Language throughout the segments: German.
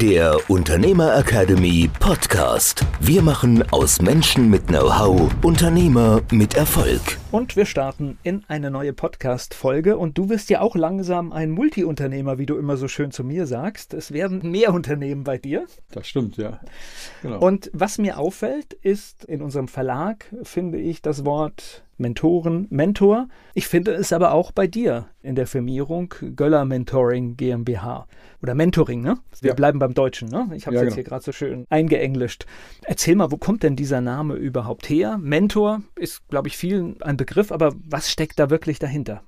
der Unternehmer Academy Podcast. Wir machen aus Menschen mit Know-how Unternehmer mit Erfolg. Und wir starten in eine neue Podcast-Folge. Und du wirst ja auch langsam ein Multiunternehmer, wie du immer so schön zu mir sagst. Es werden mehr Unternehmen bei dir. Das stimmt, ja. Genau. Und was mir auffällt, ist in unserem Verlag, finde ich, das Wort Mentoren, Mentor. Ich finde es aber auch bei dir in der Firmierung Göller Mentoring GmbH oder Mentoring, ne? Wir ja. bleiben beim Deutschen, ne? Ich habe es ja, jetzt genau. hier gerade so schön eingeenglischt. Erzähl mal, wo kommt denn dieser Name überhaupt her? Mentor ist, glaube ich, vielen ein Begriff, aber was steckt da wirklich dahinter?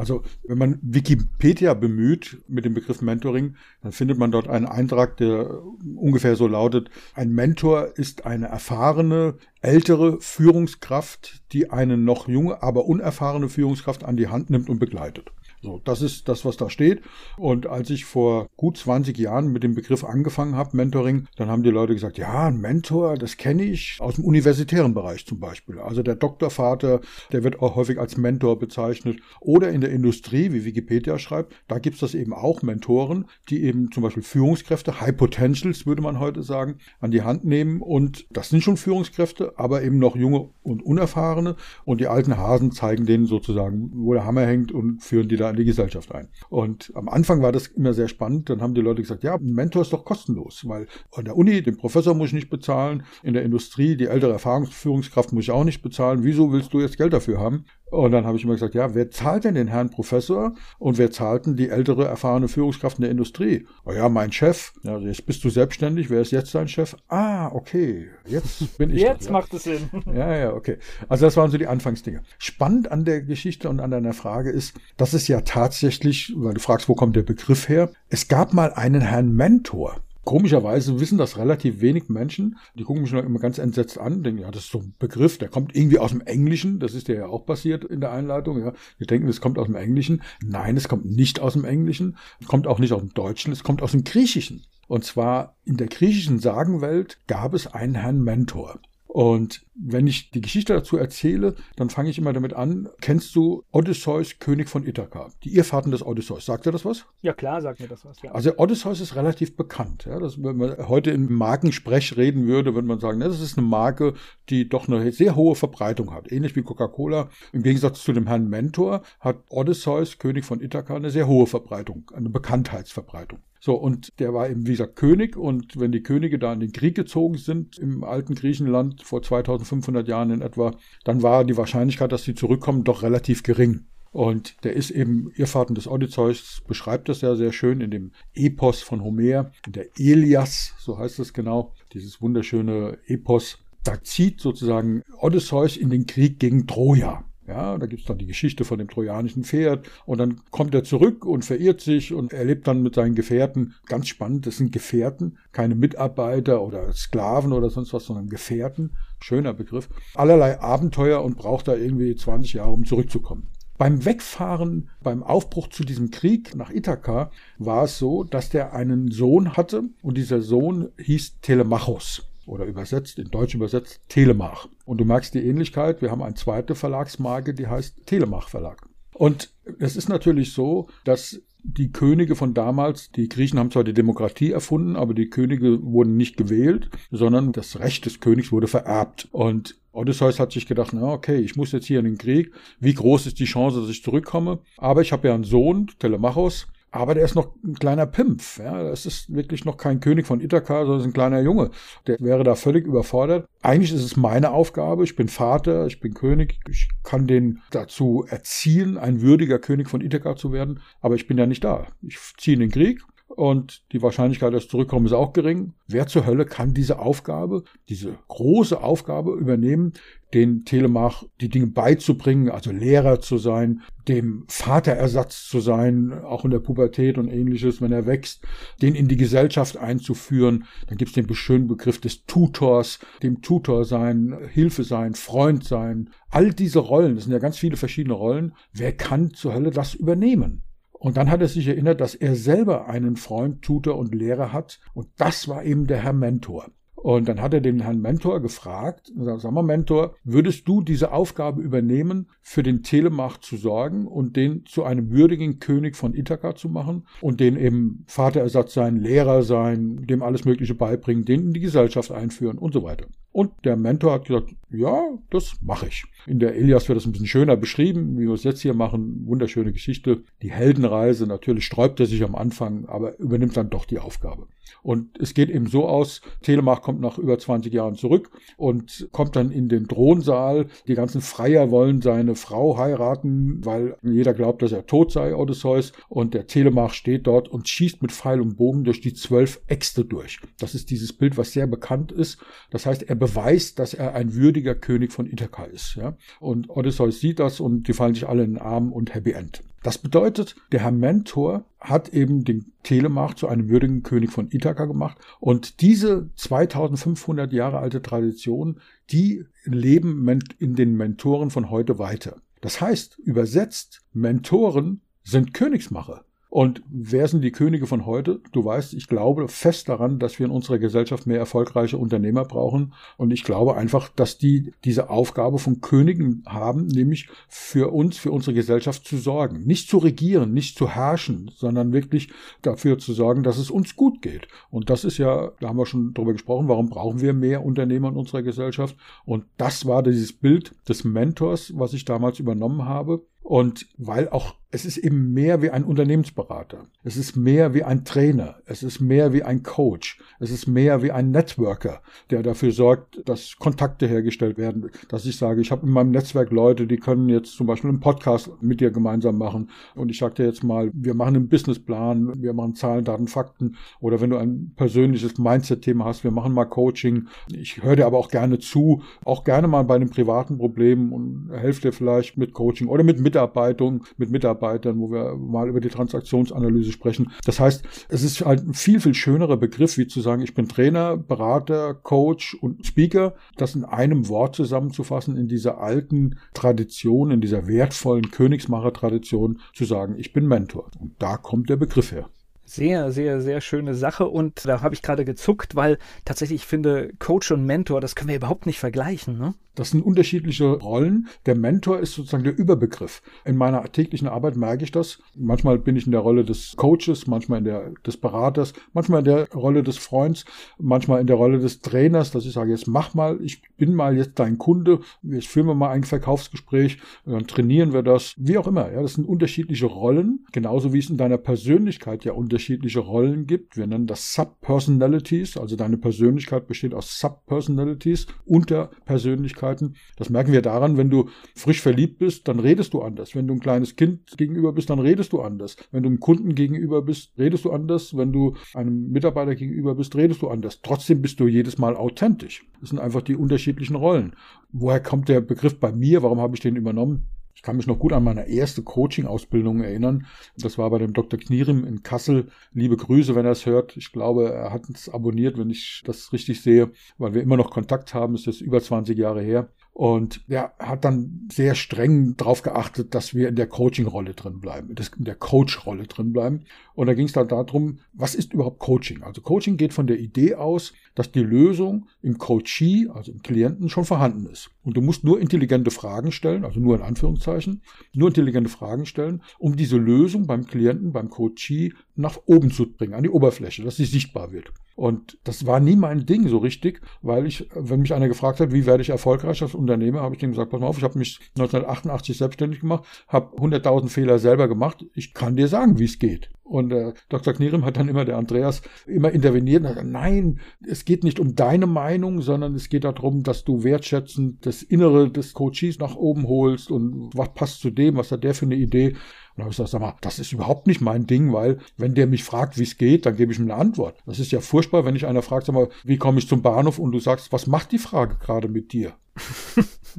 Also wenn man Wikipedia bemüht mit dem Begriff Mentoring, dann findet man dort einen Eintrag, der ungefähr so lautet, ein Mentor ist eine erfahrene, ältere Führungskraft, die eine noch junge, aber unerfahrene Führungskraft an die Hand nimmt und begleitet. So, das ist das, was da steht. Und als ich vor gut 20 Jahren mit dem Begriff angefangen habe, Mentoring, dann haben die Leute gesagt, ja, ein Mentor, das kenne ich aus dem universitären Bereich zum Beispiel. Also der Doktorvater, der wird auch häufig als Mentor bezeichnet. Oder in der Industrie, wie Wikipedia schreibt, da gibt es das eben auch Mentoren, die eben zum Beispiel Führungskräfte, High Potentials würde man heute sagen, an die Hand nehmen. Und das sind schon Führungskräfte, aber eben noch junge und unerfahrene. Und die alten Hasen zeigen denen sozusagen, wo der Hammer hängt und führen die da in die Gesellschaft ein. Und am Anfang war das immer sehr spannend. Dann haben die Leute gesagt, ja, ein Mentor ist doch kostenlos, weil an der Uni den Professor muss ich nicht bezahlen, in der Industrie die ältere Erfahrungsführungskraft muss ich auch nicht bezahlen. Wieso willst du jetzt Geld dafür haben? Und dann habe ich immer gesagt, ja, wer zahlt denn den Herrn Professor und wer zahlt denn die ältere erfahrene Führungskraft in der Industrie? Oh ja, mein Chef. Ja, jetzt bist du selbstständig. Wer ist jetzt dein Chef? Ah, okay. Jetzt bin ich. jetzt das, macht es Sinn. Ja, ja, okay. Also das waren so die Anfangsdinge. Spannend an der Geschichte und an deiner Frage ist, dass es ja tatsächlich, weil du fragst, wo kommt der Begriff her? Es gab mal einen Herrn Mentor. Komischerweise wissen das relativ wenig Menschen. Die gucken mich immer ganz entsetzt an, denken, ja, das ist so ein Begriff, der kommt irgendwie aus dem Englischen. Das ist ja auch passiert in der Einleitung. Ja. Wir denken, es kommt aus dem Englischen. Nein, es kommt nicht aus dem Englischen. Es kommt auch nicht aus dem Deutschen. Es kommt aus dem Griechischen. Und zwar in der griechischen Sagenwelt gab es einen Herrn Mentor. Und wenn ich die Geschichte dazu erzähle, dann fange ich immer damit an. Kennst du Odysseus, König von Ithaka? Die Irrfahrten des Odysseus. Sagt dir das was? Ja, klar, sagt mir das was. Ja. Also Odysseus ist relativ bekannt. Ja, das, wenn man heute in Markensprech reden würde, würde man sagen, das ist eine Marke, die doch eine sehr hohe Verbreitung hat. Ähnlich wie Coca-Cola. Im Gegensatz zu dem Herrn Mentor hat Odysseus, König von Ithaka, eine sehr hohe Verbreitung, eine Bekanntheitsverbreitung. So, und der war eben, wie gesagt, König. Und wenn die Könige da in den Krieg gezogen sind, im alten Griechenland vor 2500 Jahren in etwa, dann war die Wahrscheinlichkeit, dass sie zurückkommen, doch relativ gering. Und der ist eben, Irrfahrten des Odysseus beschreibt das ja sehr schön in dem Epos von Homer, der Elias, so heißt es genau, dieses wunderschöne Epos. Da zieht sozusagen Odysseus in den Krieg gegen Troja. Ja, da gibt's dann die Geschichte von dem trojanischen Pferd und dann kommt er zurück und verirrt sich und erlebt dann mit seinen Gefährten, ganz spannend, das sind Gefährten, keine Mitarbeiter oder Sklaven oder sonst was, sondern Gefährten, schöner Begriff, allerlei Abenteuer und braucht da irgendwie 20 Jahre, um zurückzukommen. Beim Wegfahren, beim Aufbruch zu diesem Krieg nach Ithaka war es so, dass der einen Sohn hatte und dieser Sohn hieß Telemachos oder übersetzt, in Deutsch übersetzt, Telemach. Und du merkst die Ähnlichkeit. Wir haben eine zweite Verlagsmarke, die heißt Telemach Verlag. Und es ist natürlich so, dass die Könige von damals, die Griechen haben zwar die Demokratie erfunden, aber die Könige wurden nicht gewählt, sondern das Recht des Königs wurde vererbt. Und Odysseus hat sich gedacht, na okay, ich muss jetzt hier in den Krieg. Wie groß ist die Chance, dass ich zurückkomme? Aber ich habe ja einen Sohn, Telemachos, aber der ist noch ein kleiner Pimpf. Ja. Das ist wirklich noch kein König von Ithaka, sondern ein kleiner Junge. Der wäre da völlig überfordert. Eigentlich ist es meine Aufgabe. Ich bin Vater, ich bin König. Ich kann den dazu erziehen, ein würdiger König von Ithaka zu werden. Aber ich bin ja nicht da. Ich ziehe in den Krieg und die Wahrscheinlichkeit, dass ich zurückkomme, ist auch gering. Wer zur Hölle kann diese Aufgabe, diese große Aufgabe übernehmen, den Telemach die Dinge beizubringen, also Lehrer zu sein, dem Vaterersatz zu sein, auch in der Pubertät und ähnliches, wenn er wächst, den in die Gesellschaft einzuführen. Dann gibt es den schönen Begriff des Tutors, dem Tutor sein, Hilfe sein, Freund sein. All diese Rollen, das sind ja ganz viele verschiedene Rollen. Wer kann zur Hölle das übernehmen? Und dann hat er sich erinnert, dass er selber einen Freund, Tutor und Lehrer hat. Und das war eben der Herr Mentor. Und dann hat er den Herrn Mentor gefragt, sag mal Mentor, würdest du diese Aufgabe übernehmen, für den Telemach zu sorgen und den zu einem würdigen König von Ithaka zu machen und den eben Vaterersatz sein, Lehrer sein, dem alles Mögliche beibringen, den in die Gesellschaft einführen und so weiter. Und der Mentor hat gesagt, ja, das mache ich. In der Elias wird das ein bisschen schöner beschrieben, wie wir es jetzt hier machen. Wunderschöne Geschichte. Die Heldenreise, natürlich sträubt er sich am Anfang, aber übernimmt dann doch die Aufgabe. Und es geht eben so aus, Telemach kommt nach über 20 Jahren zurück und kommt dann in den Thronsaal. Die ganzen Freier wollen seine Frau heiraten, weil jeder glaubt, dass er tot sei, Odysseus. Und der Telemach steht dort und schießt mit Pfeil und Bogen durch die zwölf Äxte durch. Das ist dieses Bild, was sehr bekannt ist. Das heißt, er beweist, dass er ein würdiger König von Ithaka ist. Ja? Und Odysseus sieht das und die fallen sich alle in den Arm und Happy End. Das bedeutet, der Herr Mentor hat eben den Telemach zu einem würdigen König von Ithaka gemacht. Und diese 2500 Jahre alte Tradition, die leben in den Mentoren von heute weiter. Das heißt, übersetzt, Mentoren sind Königsmacher. Und wer sind die Könige von heute? Du weißt, ich glaube fest daran, dass wir in unserer Gesellschaft mehr erfolgreiche Unternehmer brauchen. Und ich glaube einfach, dass die diese Aufgabe von Königen haben, nämlich für uns, für unsere Gesellschaft zu sorgen. Nicht zu regieren, nicht zu herrschen, sondern wirklich dafür zu sorgen, dass es uns gut geht. Und das ist ja, da haben wir schon drüber gesprochen, warum brauchen wir mehr Unternehmer in unserer Gesellschaft? Und das war dieses Bild des Mentors, was ich damals übernommen habe. Und weil auch es ist eben mehr wie ein Unternehmensberater. Es ist mehr wie ein Trainer. Es ist mehr wie ein Coach. Es ist mehr wie ein Networker, der dafür sorgt, dass Kontakte hergestellt werden. Dass ich sage, ich habe in meinem Netzwerk Leute, die können jetzt zum Beispiel einen Podcast mit dir gemeinsam machen. Und ich sage dir jetzt mal, wir machen einen Businessplan, wir machen Zahlen, Daten, Fakten. Oder wenn du ein persönliches Mindset-Thema hast, wir machen mal Coaching. Ich höre dir aber auch gerne zu, auch gerne mal bei einem privaten Problem und helfe dir vielleicht mit Coaching oder mit Mitarbeitung, mit Mitarbeitern, wo wir mal über die Transaktionsanalyse sprechen. Das heißt, es ist halt ein viel, viel schönerer Begriff, wie zu sagen, ich bin Trainer, Berater, Coach und Speaker. Das in einem Wort zusammenzufassen, in dieser alten Tradition, in dieser wertvollen Königsmacher-Tradition zu sagen, ich bin Mentor. Und da kommt der Begriff her. Sehr, sehr, sehr schöne Sache. Und da habe ich gerade gezuckt, weil tatsächlich ich finde, Coach und Mentor, das können wir überhaupt nicht vergleichen. Ne? Das sind unterschiedliche Rollen. Der Mentor ist sozusagen der Überbegriff. In meiner täglichen Arbeit merke ich das. Manchmal bin ich in der Rolle des Coaches, manchmal in der des Beraters, manchmal in der Rolle des Freunds, manchmal in der Rolle des Trainers, dass ich sage, jetzt mach mal, ich bin mal jetzt dein Kunde, jetzt führen wir mal ein Verkaufsgespräch, dann trainieren wir das, wie auch immer. Ja, das sind unterschiedliche Rollen, genauso wie es in deiner Persönlichkeit ja unterschiedliche Rollen gibt. Wir nennen das Subpersonalities, also deine Persönlichkeit besteht aus Subpersonalities, Unterpersönlichkeit Persönlichkeiten. Das merken wir daran, wenn du frisch verliebt bist, dann redest du anders. Wenn du ein kleines Kind gegenüber bist, dann redest du anders. Wenn du einem Kunden gegenüber bist, redest du anders. Wenn du einem Mitarbeiter gegenüber bist, redest du anders. Trotzdem bist du jedes Mal authentisch. Das sind einfach die unterschiedlichen Rollen. Woher kommt der Begriff bei mir? Warum habe ich den übernommen? Ich kann mich noch gut an meine erste Coaching-Ausbildung erinnern. Das war bei dem Dr. Knierim in Kassel. Liebe Grüße, wenn er es hört. Ich glaube, er hat es abonniert, wenn ich das richtig sehe, weil wir immer noch Kontakt haben. Es ist über 20 Jahre her. Und er hat dann sehr streng darauf geachtet, dass wir in der Coaching-Rolle drin bleiben, in der Coach-Rolle drin bleiben. Und da ging es dann darum, was ist überhaupt Coaching? Also Coaching geht von der Idee aus, dass die Lösung im Coachee, also im Klienten, schon vorhanden ist. Und du musst nur intelligente Fragen stellen, also nur in Anführungszeichen, nur intelligente Fragen stellen, um diese Lösung beim Klienten, beim Coachee nach oben zu bringen, an die Oberfläche, dass sie sichtbar wird. Und das war nie mein Ding so richtig, weil ich, wenn mich einer gefragt hat, wie werde ich erfolgreich als Unternehmer, habe ich dem gesagt, pass mal auf, ich habe mich 1988 selbstständig gemacht, habe 100.000 Fehler selber gemacht, ich kann dir sagen, wie es geht. Und äh, Dr. Knierim hat dann immer, der Andreas, immer interveniert und hat gesagt, nein, es geht nicht um deine Meinung, sondern es geht darum, dass du wertschätzend das Innere des Coaches nach oben holst und was passt zu dem, was hat der für eine Idee. Dann habe ich gesagt, sag mal, das ist überhaupt nicht mein Ding, weil wenn der mich fragt, wie es geht, dann gebe ich ihm eine Antwort. Das ist ja furchtbar, wenn ich einer fragt, sag mal, wie komme ich zum Bahnhof und du sagst, was macht die Frage gerade mit dir?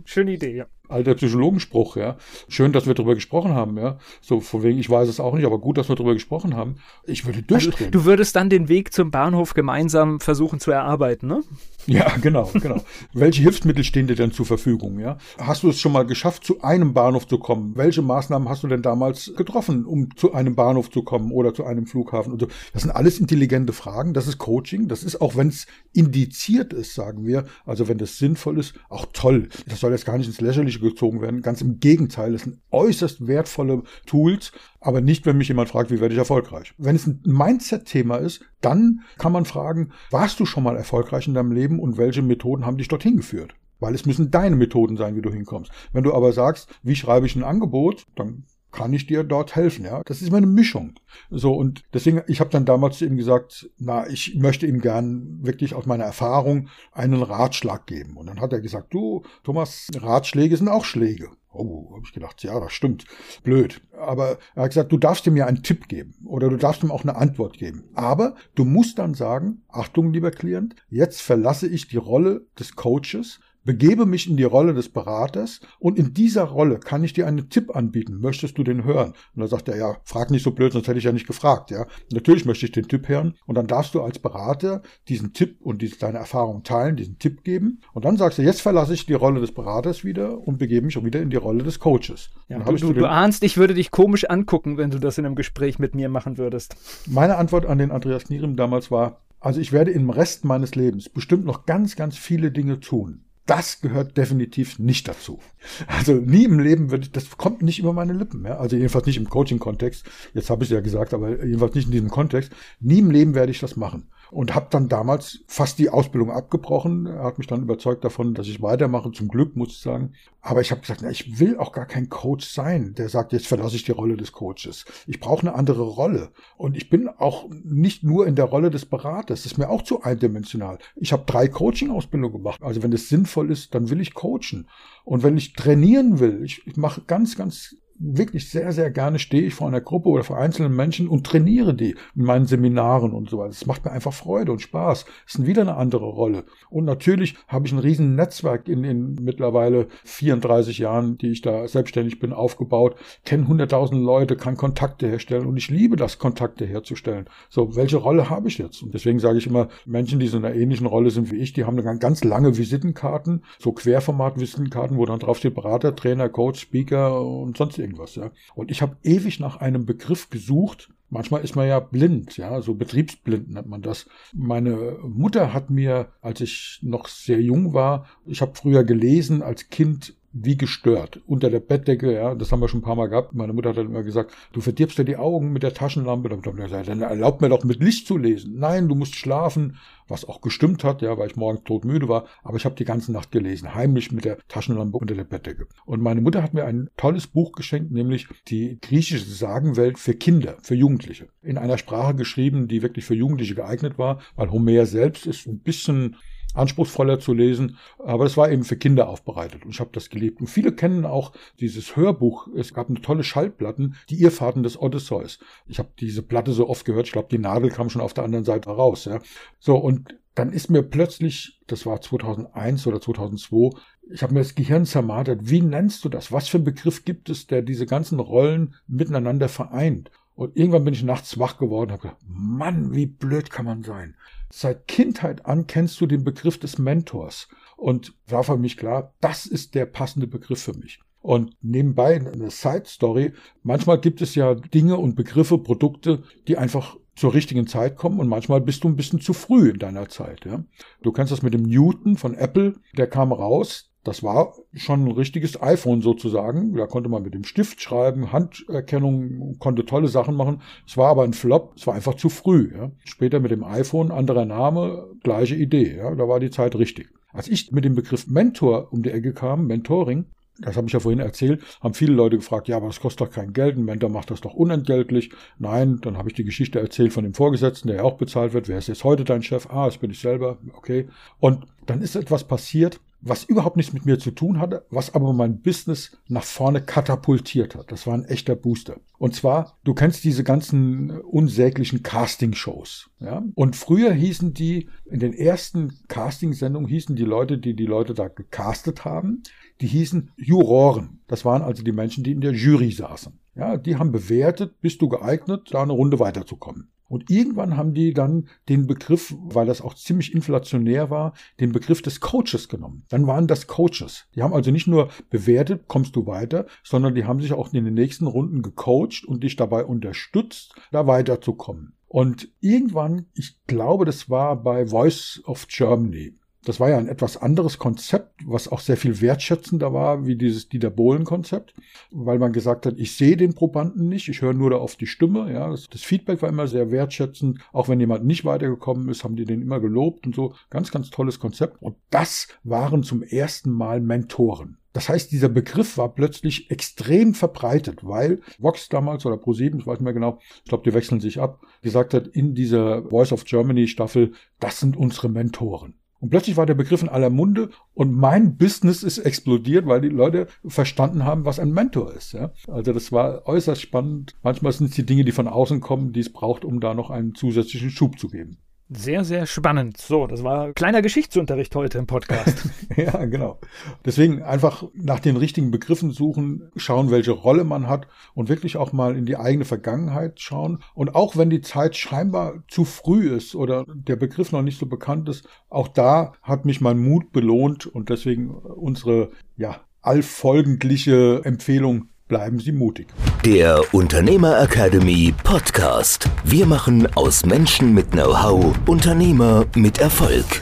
Schöne Idee, ja. Alter Psychologenspruch, ja. Schön, dass wir darüber gesprochen haben, ja. So, von wegen, ich weiß es auch nicht, aber gut, dass wir darüber gesprochen haben. Ich würde also, durchdrehen. Also, du würdest dann den Weg zum Bahnhof gemeinsam versuchen zu erarbeiten, ne? Ja, genau, genau. Welche Hilfsmittel stehen dir denn zur Verfügung, ja? Hast du es schon mal geschafft, zu einem Bahnhof zu kommen? Welche Maßnahmen hast du denn damals getroffen, um zu einem Bahnhof zu kommen oder zu einem Flughafen? Und so? Das sind alles intelligente Fragen. Das ist Coaching. Das ist auch, wenn es indiziert ist, sagen wir, also wenn das sinnvoll ist, auch toll. Das soll jetzt gar nicht ins Lächerliche gezogen werden. Ganz im Gegenteil. Das sind äußerst wertvolle Tools, aber nicht, wenn mich jemand fragt, wie werde ich erfolgreich. Wenn es ein Mindset-Thema ist, dann kann man fragen, warst du schon mal erfolgreich in deinem Leben und welche Methoden haben dich dorthin geführt? Weil es müssen deine Methoden sein, wie du hinkommst. Wenn du aber sagst, wie schreibe ich ein Angebot, dann kann ich dir dort helfen, ja. Das ist immer eine Mischung. So, und deswegen, ich habe dann damals zu ihm gesagt, na, ich möchte ihm gern wirklich aus meiner Erfahrung einen Ratschlag geben. Und dann hat er gesagt, du, Thomas, Ratschläge sind auch Schläge. Oh, habe ich gedacht, ja, das stimmt. Blöd. Aber er hat gesagt, du darfst ihm ja einen Tipp geben oder du darfst ihm auch eine Antwort geben. Aber du musst dann sagen, Achtung, lieber Klient, jetzt verlasse ich die Rolle des Coaches begebe mich in die Rolle des Beraters und in dieser Rolle kann ich dir einen Tipp anbieten. Möchtest du den hören? Und dann sagt er, ja, frag nicht so blöd, sonst hätte ich ja nicht gefragt, ja. Natürlich möchte ich den Tipp hören und dann darfst du als Berater diesen Tipp und diese, deine Erfahrung teilen, diesen Tipp geben und dann sagst du, jetzt verlasse ich die Rolle des Beraters wieder und begebe mich auch wieder in die Rolle des Coaches. Ja, du, du, du ahnst, ich würde dich komisch angucken, wenn du das in einem Gespräch mit mir machen würdest. Meine Antwort an den Andreas Knierim damals war, also ich werde im Rest meines Lebens bestimmt noch ganz, ganz viele Dinge tun das gehört definitiv nicht dazu. Also nie im Leben wird, ich, das kommt nicht über meine Lippen. Ja? Also jedenfalls nicht im Coaching-Kontext. Jetzt habe ich es ja gesagt, aber jedenfalls nicht in diesem Kontext. Nie im Leben werde ich das machen und habe dann damals fast die Ausbildung abgebrochen. Er hat mich dann überzeugt davon, dass ich weitermache, zum Glück, muss ich sagen. Aber ich habe gesagt, na, ich will auch gar kein Coach sein, der sagt, jetzt verlasse ich die Rolle des Coaches. Ich brauche eine andere Rolle. Und ich bin auch nicht nur in der Rolle des Beraters. Das ist mir auch zu eindimensional. Ich habe drei Coaching-Ausbildungen gemacht. Also wenn es sinnvoll ist, dann will ich coachen. Und wenn ich trainieren will, ich, ich mache ganz, ganz wirklich sehr, sehr gerne stehe ich vor einer Gruppe oder vor einzelnen Menschen und trainiere die in meinen Seminaren und so weiter. Es macht mir einfach Freude und Spaß. Es ist wieder eine andere Rolle. Und natürlich habe ich ein riesen Netzwerk in, in mittlerweile 34 Jahren, die ich da selbstständig bin, aufgebaut, kenne 100.000 Leute, kann Kontakte herstellen und ich liebe das, Kontakte herzustellen. So, welche Rolle habe ich jetzt? Und deswegen sage ich immer, Menschen, die so in einer ähnlichen Rolle sind wie ich, die haben eine ganz lange Visitenkarten, so Querformat-Visitenkarten, wo dann drauf steht Berater, Trainer, Coach, Speaker und sonst irgendwas irgendwas, ja. Und ich habe ewig nach einem Begriff gesucht. Manchmal ist man ja blind, ja, so betriebsblind nennt man das. Meine Mutter hat mir, als ich noch sehr jung war, ich habe früher gelesen als Kind wie gestört. Unter der Bettdecke, ja, das haben wir schon ein paar Mal gehabt. Meine Mutter hat dann immer gesagt, du verdirbst dir die Augen mit der Taschenlampe. Dann, gesagt, dann erlaubt mir doch mit Licht zu lesen. Nein, du musst schlafen, was auch gestimmt hat, ja, weil ich morgens todmüde war. Aber ich habe die ganze Nacht gelesen, heimlich mit der Taschenlampe unter der Bettdecke. Und meine Mutter hat mir ein tolles Buch geschenkt, nämlich die griechische Sagenwelt für Kinder, für Jugendliche. In einer Sprache geschrieben, die wirklich für Jugendliche geeignet war, weil Homer selbst ist ein bisschen anspruchsvoller zu lesen, aber es war eben für Kinder aufbereitet und ich habe das geliebt. Und viele kennen auch dieses Hörbuch. Es gab eine tolle Schallplatten, die Irrfahrten des Odysseus. Ich habe diese Platte so oft gehört, ich glaube, die Nadel kam schon auf der anderen Seite raus. Ja. So, und dann ist mir plötzlich, das war 2001 oder 2002, ich habe mir das Gehirn zermartert. Wie nennst du das? Was für ein Begriff gibt es, der diese ganzen Rollen miteinander vereint? Und irgendwann bin ich nachts wach geworden und habe gedacht, Mann, wie blöd kann man sein. Seit Kindheit an kennst du den Begriff des Mentors. Und war für mich klar, das ist der passende Begriff für mich. Und nebenbei eine Side Story. Manchmal gibt es ja Dinge und Begriffe, Produkte, die einfach zur richtigen Zeit kommen und manchmal bist du ein bisschen zu früh in deiner Zeit. Ja? Du kennst das mit dem Newton von Apple, der kam raus, das war schon ein richtiges iPhone sozusagen. Da konnte man mit dem Stift schreiben, Handerkennung, konnte tolle Sachen machen. Es war aber ein Flop, es war einfach zu früh. Ja. Später mit dem iPhone, anderer Name, gleiche Idee. Ja. Da war die Zeit richtig. Als ich mit dem Begriff Mentor um die Ecke kam, Mentoring, das habe ich ja vorhin erzählt, haben viele Leute gefragt, ja, aber das kostet doch kein Geld, ein Mentor macht das doch unentgeltlich. Nein, dann habe ich die Geschichte erzählt von dem Vorgesetzten, der ja auch bezahlt wird. Wer ist jetzt heute dein Chef? Ah, das bin ich selber. Okay. Und dann ist etwas passiert, was überhaupt nichts mit mir zu tun hatte, was aber mein Business nach vorne katapultiert hat. Das war ein echter Booster. Und zwar, du kennst diese ganzen unsäglichen Casting-Shows. Ja? Und früher hießen die, in den ersten Casting-Sendungen hießen die Leute, die die Leute da gecastet haben, die hießen Juroren. Das waren also die Menschen, die in der Jury saßen. Ja, die haben bewertet, bist du geeignet, da eine Runde weiterzukommen. Und irgendwann haben die dann den Begriff, weil das auch ziemlich inflationär war, den Begriff des Coaches genommen. Dann waren das Coaches. Die haben also nicht nur bewertet, kommst du weiter, sondern die haben sich auch in den nächsten Runden gecoacht und dich dabei unterstützt, da weiterzukommen. Und irgendwann, ich glaube, das war bei Voice of Germany, das war ja ein etwas anderes Konzept, was auch sehr viel wertschätzender war, wie dieses Dieter Bohlen-Konzept, weil man gesagt hat, ich sehe den Probanden nicht, ich höre nur da auf die Stimme. Ja, das, das, Feedback war immer sehr wertschätzend. Auch wenn jemand nicht weitergekommen ist, haben die den immer gelobt und so. Ganz, ganz tolles Konzept. Und das waren zum ersten Mal Mentoren. Das heißt, dieser Begriff war plötzlich extrem verbreitet, weil Vox damals oder Pro7, ich weiß nicht mehr genau, ich glaube, die wechseln sich ab, gesagt hat, in dieser Voice of Germany Staffel, das sind unsere Mentoren. Und plötzlich war der Begriff in aller Munde und mein Business ist explodiert, weil die Leute verstanden haben, was ein Mentor ist. Ja? Also das war äußerst spannend. Manchmal sind es die Dinge, die von außen kommen, die es braucht, um da noch einen zusätzlichen Schub zu geben. Sehr, sehr spannend. So, das war kleiner Geschichtsunterricht heute im Podcast. ja, genau. Deswegen einfach nach den richtigen Begriffen suchen, schauen, welche Rolle man hat und wirklich auch mal in die eigene Vergangenheit schauen. Und auch wenn die Zeit scheinbar zu früh ist oder der Begriff noch nicht so bekannt ist, auch da hat mich mein Mut belohnt und deswegen unsere, ja, allfolgendliche Empfehlung Bleiben Sie mutig. Der Unternehmer Academy Podcast. Wir machen aus Menschen mit Know-how Unternehmer mit Erfolg.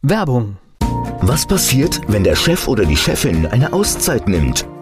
Werbung. Was passiert, wenn der Chef oder die Chefin eine Auszeit nimmt